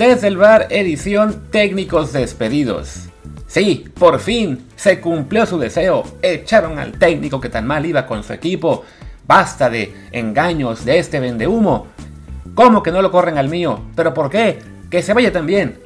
Desde el bar edición técnicos despedidos. Sí, por fin se cumplió su deseo. Echaron al técnico que tan mal iba con su equipo. Basta de engaños de este vendehumo. ¿Cómo que no lo corren al mío? ¿Pero por qué? Que se vaya también.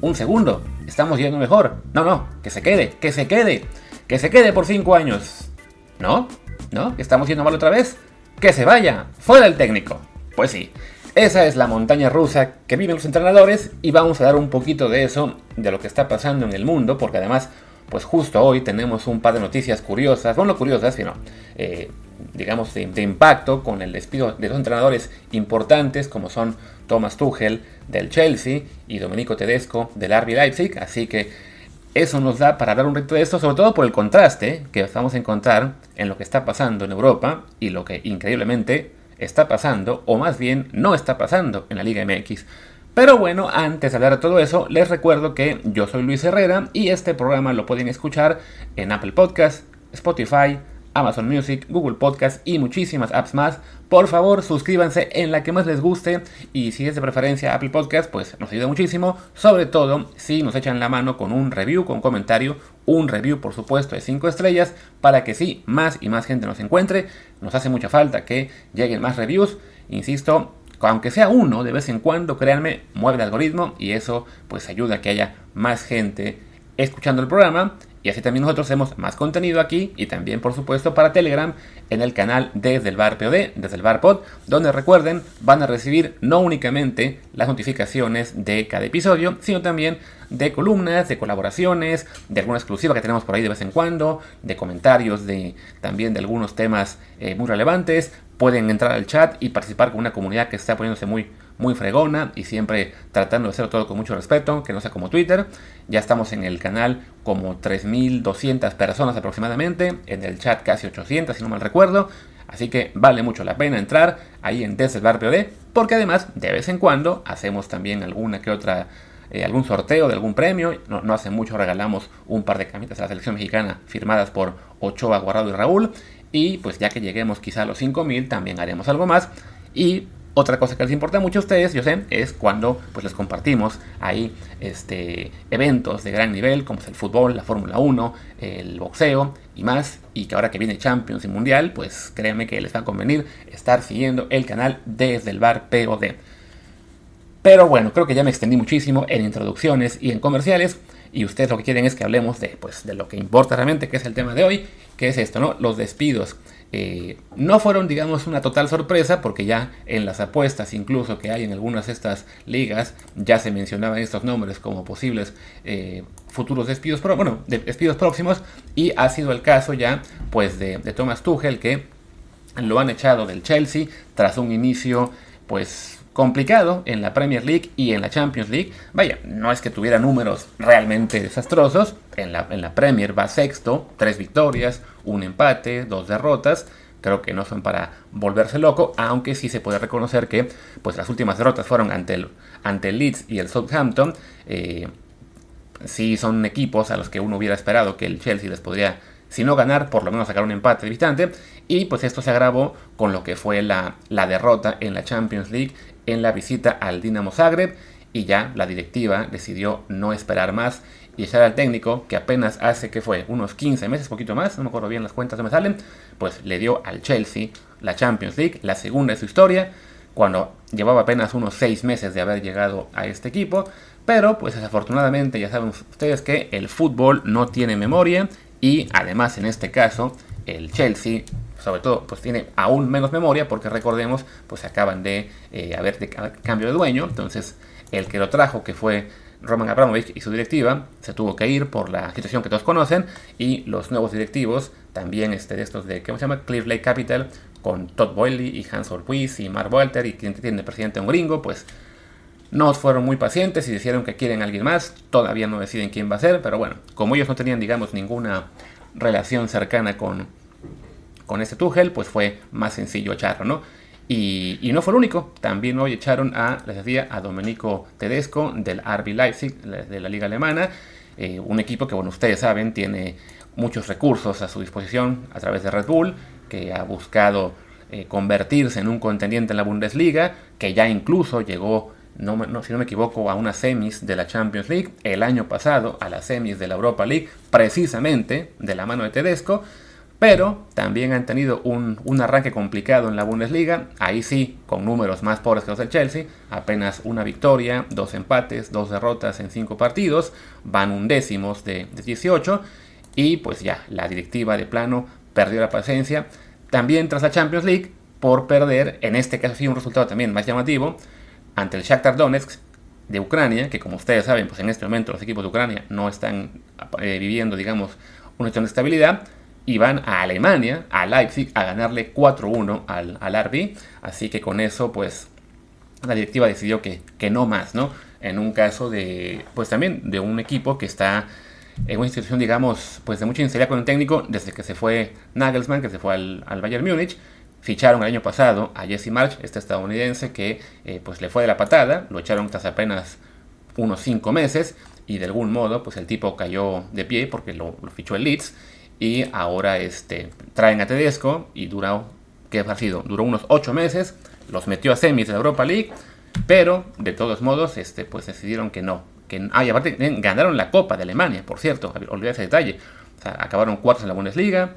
Un segundo, estamos yendo mejor. No, no, que se quede, que se quede. Que se quede por cinco años. ¿No? ¿No? ¿Estamos yendo mal otra vez? Que se vaya. Fuera el técnico. Pues sí, esa es la montaña rusa que viven los entrenadores y vamos a dar un poquito de eso, de lo que está pasando en el mundo, porque además, pues justo hoy tenemos un par de noticias curiosas, bueno, curiosas, sino, eh, digamos, de, impacto con el despido de dos entrenadores importantes como son Thomas Tuchel del Chelsea y Domenico Tedesco del RB Leipzig, así que eso nos da para dar un reto de esto, sobre todo por el contraste que vamos a encontrar en lo que está pasando en Europa y lo que increíblemente está pasando, o más bien no está pasando en la Liga MX. Pero bueno, antes de hablar de todo eso, les recuerdo que yo soy Luis Herrera y este programa lo pueden escuchar en Apple Podcast, Spotify, Amazon Music, Google Podcast y muchísimas apps más. Por favor, suscríbanse en la que más les guste y si es de preferencia Apple Podcast, pues nos ayuda muchísimo, sobre todo si nos echan la mano con un review, con comentario, un review por supuesto de 5 estrellas, para que sí, más y más gente nos encuentre. Nos hace mucha falta que lleguen más reviews, insisto, aunque sea uno de vez en cuando, créanme, mueve el algoritmo y eso pues ayuda a que haya más gente escuchando el programa y así también nosotros hacemos más contenido aquí y también por supuesto para Telegram en el canal desde el bar POD, desde el bar pod, donde recuerden van a recibir no únicamente las notificaciones de cada episodio, sino también de columnas, de colaboraciones, de alguna exclusiva que tenemos por ahí de vez en cuando, de comentarios de también de algunos temas eh, muy relevantes. Pueden entrar al chat y participar con una comunidad que está poniéndose muy muy fregona y siempre tratando de hacerlo todo con mucho respeto, que no sea como Twitter. Ya estamos en el canal como 3.200 personas aproximadamente, en el chat casi 800 si no mal recuerdo. Así que vale mucho la pena entrar ahí en Desde el Bar POD, porque además de vez en cuando hacemos también alguna que otra, eh, algún sorteo de algún premio. No, no, hace mucho regalamos un par de camisetas a la selección mexicana firmadas por Ochoa, Guardado y Raúl. Y pues ya que lleguemos quizá a los 5.000 también haremos algo más. Y otra cosa que les importa mucho a ustedes, yo sé, es cuando pues les compartimos ahí este, eventos de gran nivel, como es el fútbol, la Fórmula 1, el boxeo y más. Y que ahora que viene Champions y Mundial, pues créanme que les va a convenir estar siguiendo el canal desde el bar POD. Pero bueno, creo que ya me extendí muchísimo en introducciones y en comerciales. Y ustedes lo que quieren es que hablemos de, pues, de lo que importa realmente, que es el tema de hoy, que es esto, ¿no? Los despidos. Eh, no fueron, digamos, una total sorpresa, porque ya en las apuestas, incluso que hay en algunas de estas ligas, ya se mencionaban estos nombres como posibles eh, futuros despidos, pero, bueno, de despidos próximos, y ha sido el caso ya, pues, de, de Thomas Tuchel, que lo han echado del Chelsea tras un inicio, pues, complicado en la Premier League y en la Champions League. Vaya, no es que tuviera números realmente desastrosos. En la, en la Premier va sexto, tres victorias, un empate, dos derrotas. Creo que no son para volverse loco, aunque sí se puede reconocer que pues, las últimas derrotas fueron ante el, ante el Leeds y el Southampton. Eh, sí son equipos a los que uno hubiera esperado que el Chelsea les podría si no ganar, por lo menos sacar un empate de. Y pues esto se agravó con lo que fue la, la, derrota en la Champions League en la visita al Dinamo Zagreb. Y ya la directiva decidió no esperar más y echar al técnico que apenas hace que fue unos 15 meses, poquito más, no me acuerdo bien las cuentas no me salen, pues le dio al Chelsea la Champions League, la segunda de su historia, cuando llevaba apenas unos 6 meses de haber llegado a este equipo. Pero pues desafortunadamente ya saben ustedes que el fútbol no tiene memoria y además en este caso el Chelsea sobre todo pues tiene aún menos memoria porque recordemos pues acaban de eh, haber de cambio de dueño entonces el que lo trajo que fue Roman Abramovich y su directiva se tuvo que ir por la situación que todos conocen y los nuevos directivos también este, de estos de ¿cómo se llama? Clear Lake Capital con Todd Boyle y Hans Orquiz y Mark Walter y quien tiene de presidente un gringo pues no fueron muy pacientes y dijeron que quieren a alguien más. Todavía no deciden quién va a ser, pero bueno, como ellos no tenían, digamos, ninguna relación cercana con, con este Tuchel, pues fue más sencillo echarlo, ¿no? Y, no fue el único. También hoy echaron a, les decía, a Domenico Tedesco del RB Leipzig, de la liga alemana. Eh, un equipo que, bueno, ustedes saben, tiene muchos recursos a su disposición a través de Red Bull, que ha buscado eh, convertirse en un contendiente en la Bundesliga, que ya incluso llegó no, si no me equivoco, a unas semis de la Champions League, el año pasado a las semis de la Europa League, precisamente de la mano de Tedesco, pero también han tenido un, arranque complicado en la Bundesliga, ahí sí, con números más pobres que los del Chelsea, apenas una victoria, dos empates, dos derrotas en cinco partidos, van undécimos de, de 18, y pues ya, la directiva de plano perdió la paciencia, también tras la Champions League, por perder, en este caso sí un resultado también más llamativo, ante el Shakhtar Donetsk de Ucrania, que como ustedes saben, pues en este momento los equipos de Ucrania no están eh, viviendo, digamos, una estabilidad, y van a Alemania, a Leipzig, a ganarle 4-1 al, al RB, así que con eso, pues, la directiva decidió que, que no más, ¿no? En un caso de, pues también de un equipo que está en una institución, digamos, pues de mucha inseguridad con el técnico desde que se fue Nagelsmann, que se fue al, al Bayern Múnich, Ficharon el año pasado a Jesse March, este estadounidense que eh, pues le fue de la patada, lo echaron tras apenas unos 5 meses y de algún modo pues el tipo cayó de pie porque lo, fichó el Leeds y ahora este, traen a Tedesco y duró, ¿qué ha sido? Duró unos 8 meses, los metió a semis de Europa League, pero de todos modos este, pues decidieron que no. Que, ah, y aparte ganaron la Copa de Alemania, por cierto, olvidé ese detalle. Acabaron cuartos en la Bundesliga,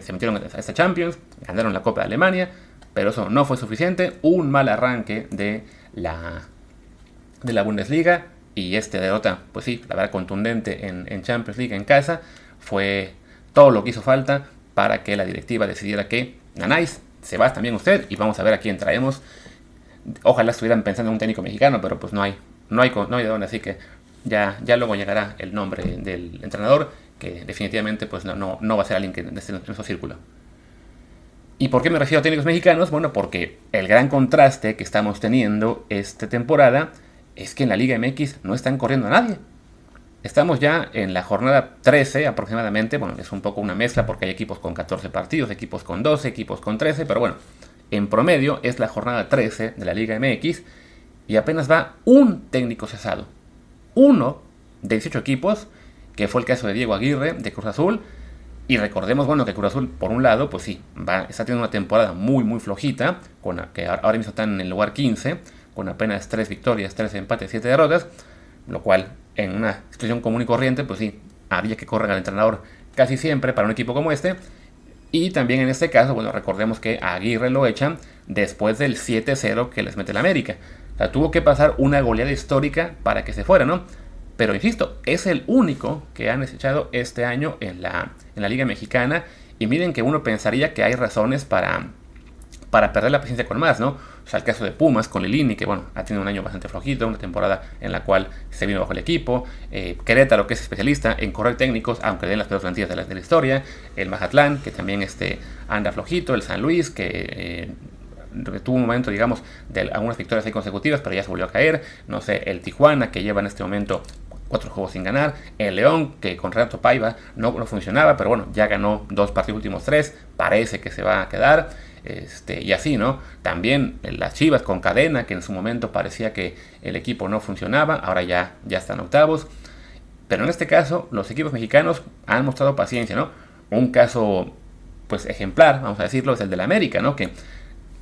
se metieron a esta Champions, ganaron la Copa de Alemania, pero eso no fue suficiente. Un mal arranque de la, de la Bundesliga y este derrota, pues sí, la verdad contundente en, Champions League en casa, fue todo lo que hizo falta para que la directiva decidiera que ganáis, se va también usted y vamos a ver a quién traemos. Ojalá estuvieran pensando en un técnico mexicano, pero pues no hay, no hay, no hay de dónde, así que ya, ya luego llegará el nombre del entrenador que definitivamente pues no, no, va a ser alguien que esté en nuestro círculo. ¿Y por qué me refiero a técnicos mexicanos? Bueno, porque el gran contraste que estamos teniendo esta temporada es que en la Liga MX no están corriendo a nadie. Estamos ya en la jornada 13 aproximadamente, bueno, es un poco una mezcla porque hay equipos con 14 partidos, equipos con 12, equipos con 13, pero bueno, en promedio es la jornada 13 de la Liga MX y apenas va un técnico cesado. Uno de 18 equipos que fue el caso de Diego Aguirre de Cruz Azul. Y recordemos, bueno, que Cruz Azul, por un lado, pues sí, está teniendo una temporada muy, muy flojita, con, que ahora mismo están en el lugar 15, con apenas 3 victorias, 3 empates, 7 derrotas, lo cual en una situación común y corriente, pues sí, había que correr al entrenador casi siempre para un equipo como este. Y también en este caso, bueno, recordemos que Aguirre lo echan después del 7-0 que les mete el América. O sea, tuvo que pasar una goleada histórica para que se fuera, ¿no? Pero insisto, es el único que han desechado este año en la, en la Liga Mexicana. Y miren que uno pensaría que hay razones para, para perder la paciencia con más, ¿no? O sea, el caso de Pumas con Lilini, que bueno, ha tenido un año bastante flojito, una temporada en la cual se vino bajo el equipo. Eh, Querétaro, que es especialista en correr técnicos, aunque den las peores plantillas de la, historia. El Mazatlán, que también este, anda flojito. El San Luis, que eh, tuvo un momento, digamos, de algunas victorias ahí consecutivas, pero ya se volvió a caer. No sé, el Tijuana, que lleva en este momento cuatro juegos sin ganar. El León, que con Renato Paiva no, no funcionaba, pero bueno, ya ganó dos partidos últimos tres, parece que se va a quedar. Este, y así, ¿no? También las Chivas con cadena, que en su momento parecía que el equipo no funcionaba, ahora ya, ya están octavos. Pero en este caso, los equipos mexicanos han mostrado paciencia, ¿no? Un caso, pues ejemplar, vamos a decirlo, es el del América, ¿no? Que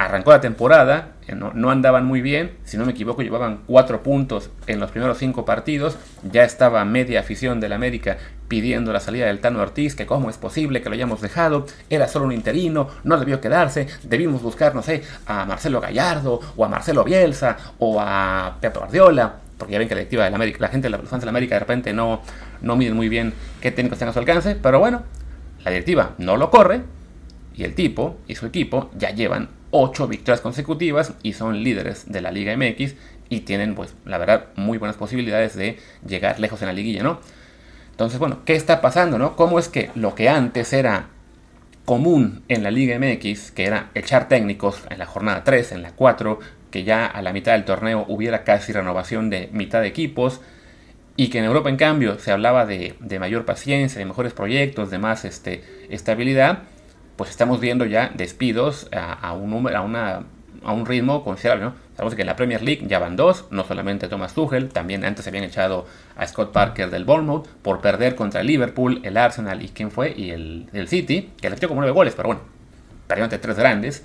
arrancó la temporada, eh, no, andaban muy bien, si no me equivoco llevaban cuatro puntos en los primeros cinco partidos, ya estaba media afición del América pidiendo la salida del Tano Ortiz, que cómo es posible que lo hayamos dejado, era solo un interino, no debió quedarse, debimos buscar, no sé, a Marcelo Gallardo, o a Marcelo Bielsa, o a Pepe Guardiola, porque ya ven que la directiva del América, la gente, los fans del América de repente no, no miden muy bien qué técnicos están a su alcance, pero bueno, la directiva no lo corre, y el tipo y su equipo ya llevan 8 victorias consecutivas y son líderes de la Liga MX y tienen, pues, la verdad, muy buenas posibilidades de llegar lejos en la liguilla, ¿no? Entonces, bueno, ¿qué está pasando, no? ¿Cómo es que lo que antes era común en la Liga MX, que era echar técnicos en la jornada 3, en la 4, que ya a la mitad del torneo hubiera casi renovación de mitad de equipos, y que en Europa, en cambio, se hablaba de, de mayor paciencia, de mejores proyectos, de más este, estabilidad, pues estamos viendo ya despidos a, un, número, a, una, a un ritmo considerable. Sabemos que en la Premier League ya van dos, no solamente Thomas Tuchel, también antes se habían echado a Scott Parker del Bournemouth por perder contra el Liverpool, el Arsenal y quién fue, y el, City, que le echó como nueve goles, pero bueno, perdió ante tres grandes.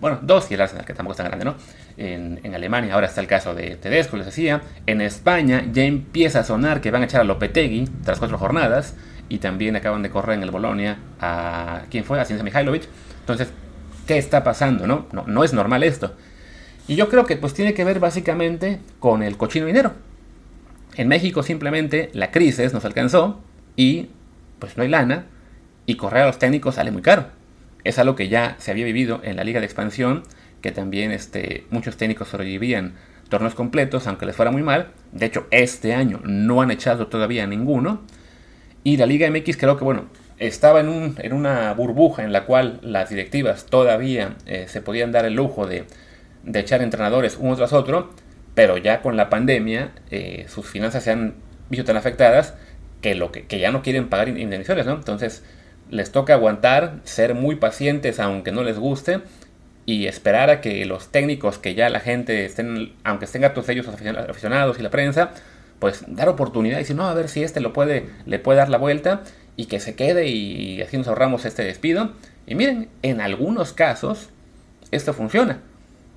Bueno, dos y el Arsenal, que tampoco es tan grande, ¿no? en, Alemania ahora está el caso de Tedesco, les decía. En España ya empieza a sonar que van a echar a Lopetegui tras cuatro jornadas. Y también acaban de correr en el Bolonia a... ¿Quién fue? A Ciencia Mihailovic. Entonces, ¿qué está pasando? No? no, no es normal esto. Y yo creo que pues tiene que ver básicamente con el cochino dinero. En México simplemente la crisis nos alcanzó y pues no hay lana y correr a los técnicos sale muy caro. Es algo que ya se había vivido en la liga de expansión que también este, muchos técnicos sobrevivían torneos completos, aunque les fuera muy mal. De hecho, este año no han echado todavía ninguno. Y la Liga MX creo que, bueno, estaba en, un, en una burbuja en la cual las directivas todavía eh, se podían dar el lujo de, de, echar entrenadores uno tras otro, pero ya con la pandemia eh, sus finanzas se han visto tan afectadas que, lo que, que ya no quieren pagar indemnizaciones, ¿no? Entonces les toca aguantar, ser muy pacientes aunque no les guste y esperar a que los técnicos que ya la gente estén, aunque estén todos ellos aficionados y la prensa, pues dar oportunidad y decir, no, a ver si este lo puede, le puede dar la vuelta y que se quede y así nos ahorramos este despido. Y miren, en algunos casos esto funciona.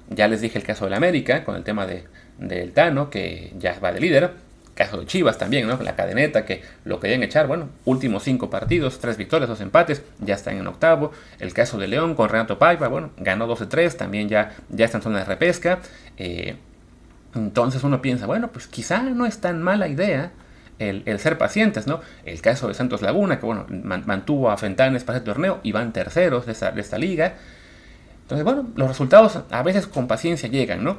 Ya les dije el caso del América con el tema de, del Tano, que ya va de líder caso de Chivas también, ¿no? La cadeneta que lo querían echar, bueno, últimos cinco partidos, tres victorias, dos empates, ya están en octavo. El caso de León con Renato Paiva, bueno, ganó 12-3, también ya, ya está en zona de repesca. Eh, entonces uno piensa, bueno, pues quizá no es tan mala idea el, ser pacientes, ¿no? El caso de Santos Laguna, que bueno, mantuvo a Fentanes para el torneo y van terceros de esta, de esta liga. Entonces, bueno, los resultados a veces con paciencia llegan, ¿no?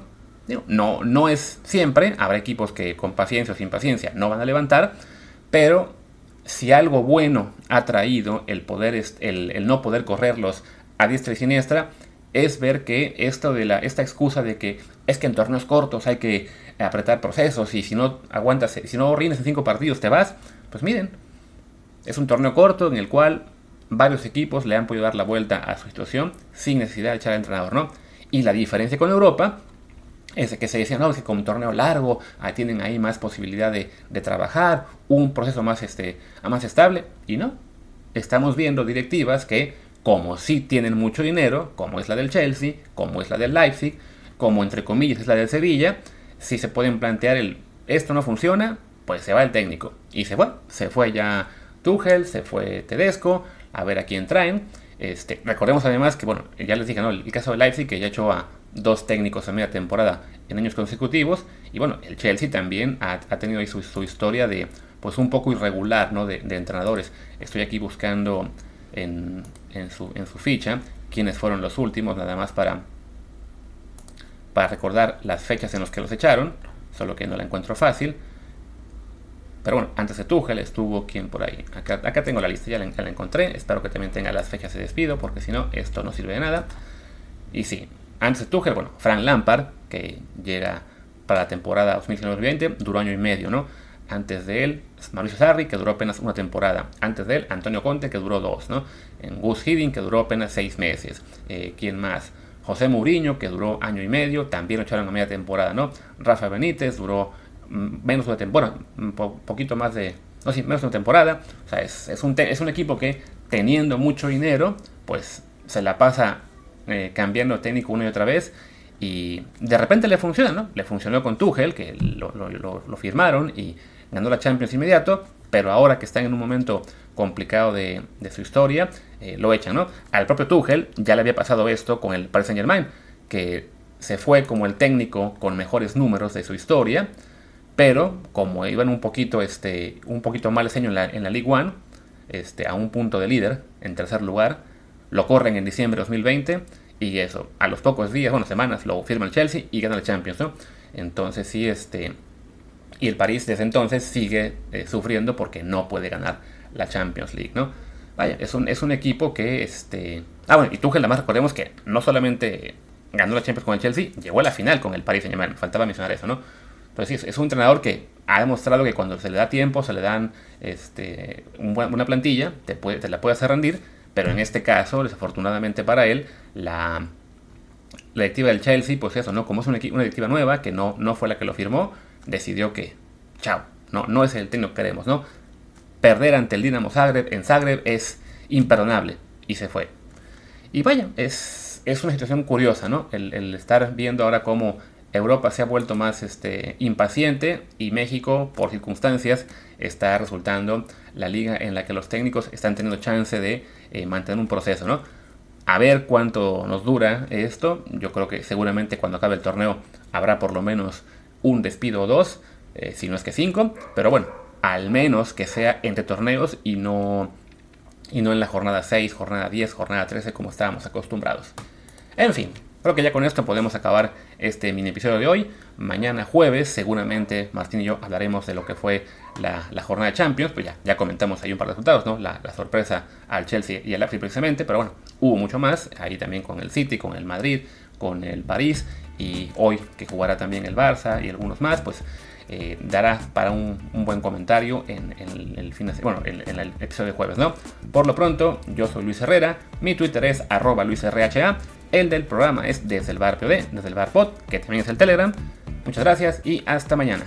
No, no es siempre, habrá equipos que con paciencia o sin paciencia no van a levantar, pero si algo bueno ha traído el, poder, el, no poder correrlos a diestra y siniestra, es ver que esto de la, esta excusa de que es que en torneos cortos hay que apretar procesos y si no aguantas, si no rindes en cinco partidos te vas, pues miren, es un torneo corto en el cual varios equipos le han podido dar la vuelta a su situación sin necesidad de echar al entrenador, ¿no? Y la diferencia con Europa es que se decía, no, es que con un torneo largo tienen ahí más posibilidad de, trabajar, un proceso más, este, más estable, y no. Estamos viendo directivas que, como sí tienen mucho dinero, como es la del Chelsea, como es la del Leipzig, como entre comillas es la del Sevilla, si se pueden plantear el, esto no funciona, pues se va el técnico. Y se fue, se fue ya Tuchel, se fue Tedesco, a ver a quién traen. Este, recordemos además que, bueno, ya les dije, ¿no? El caso de Leipzig, que ya echó a dos técnicos a media temporada en años consecutivos. Y bueno, el Chelsea también ha, tenido ahí su, historia de pues un poco irregular ¿no? de, entrenadores. Estoy aquí buscando en, su, en su ficha quiénes fueron los últimos, nada más para, para recordar las fechas en las que los echaron, solo que no la encuentro fácil. Pero bueno, antes de Tuchel estuvo quien por ahí. Acá, acá tengo la lista, ya la, encontré. Espero que también tenga las fechas de despido, porque si no, esto no sirve de nada. Y sí, antes de Tuchel, bueno, Frank Lampard, que llega para la temporada 2019-2020, duró año y medio, ¿no? Antes de él, Mauricio Sarri, que duró apenas una temporada. Antes de él, Antonio Conte, que duró dos, ¿no? En Gus Hiddink, que duró apenas seis meses. Eh, ¿Quién más? José Mourinho, que duró año y medio, también lo echaron a media temporada, ¿no? Rafa Benítez duró mm, menos de temporada, un poquito más de, no, sí, menos de una temporada. O sea, es, un es un equipo que teniendo mucho dinero, pues se la pasa eh, cambiando técnico una y otra vez. Y de repente le funciona, ¿no? Le funcionó con Tuchel, que lo, firmaron y ganó la Champions inmediato, pero ahora que están en un momento complicado de, su historia, eh, lo echan, ¿no? Al propio Tuchel ya le había pasado esto con el Paris Saint Germain, que se fue como el técnico con mejores números de su historia, pero como iban un poquito, este, un poquito mal en la, en la League One, este, a un punto de líder, en tercer lugar, lo corren en diciembre de 2020 y eso, a los pocos días, bueno, semanas, lo firma el Chelsea y gana el Champions, ¿no? Entonces sí, este... Y el París desde entonces sigue eh, sufriendo porque no puede ganar la Champions League, ¿no? Vaya, es un, es un equipo que, este... Ah, bueno, y Tuchel además recordemos que no solamente ganó la Champions con el Chelsea, llegó a la final con el Paris Saint Germain, faltaba mencionar eso, ¿no? Entonces sí, es un entrenador que ha demostrado que cuando se le da tiempo, se le dan este, una plantilla, te, puede, te la puede hacer rendir, pero en este caso, desafortunadamente para él, la, directiva del Chelsea, pues eso, ¿no? Como es una, directiva nueva, que no, no fue la que lo firmó, decidió que, chao, no, no es el técnico que queremos, ¿no? Perder ante el Dinamo Zagreb en Zagreb es imperdonable y se fue. Y vaya, es, es una situación curiosa, ¿no? El, estar viendo ahora cómo Europa se ha vuelto más este, impaciente y México, por circunstancias, está resultando la liga en la que los técnicos están teniendo chance de eh, mantener un proceso, ¿no? A ver cuánto nos dura esto. Yo creo que seguramente cuando acabe el torneo habrá por lo menos un despido o dos, eh, si no es que cinco. Pero bueno, al menos que sea entre torneos y no, y no en la jornada 6, jornada 10, jornada 13 como estábamos acostumbrados. En fin, creo que ya con esto podemos acabar este mini episodio de hoy. Mañana jueves seguramente Martín y yo hablaremos de lo que fue la, jornada de Champions. Pues ya, ya comentamos ahí un par de resultados, ¿no? La, sorpresa al Chelsea y al Leipzig precisamente. Pero bueno, hubo mucho más. Ahí también con el City, con el Madrid, con el París. Y hoy que jugará también el Barça y algunos más, pues eh, dará para un, buen comentario en, el fin bueno, en, el episodio de jueves, ¿no? Por lo pronto, yo soy Luis Herrera, mi Twitter es arroba luisrha, el del programa es desde el bar POD, desde el bar pod, que también es el Telegram. Muchas gracias y hasta mañana.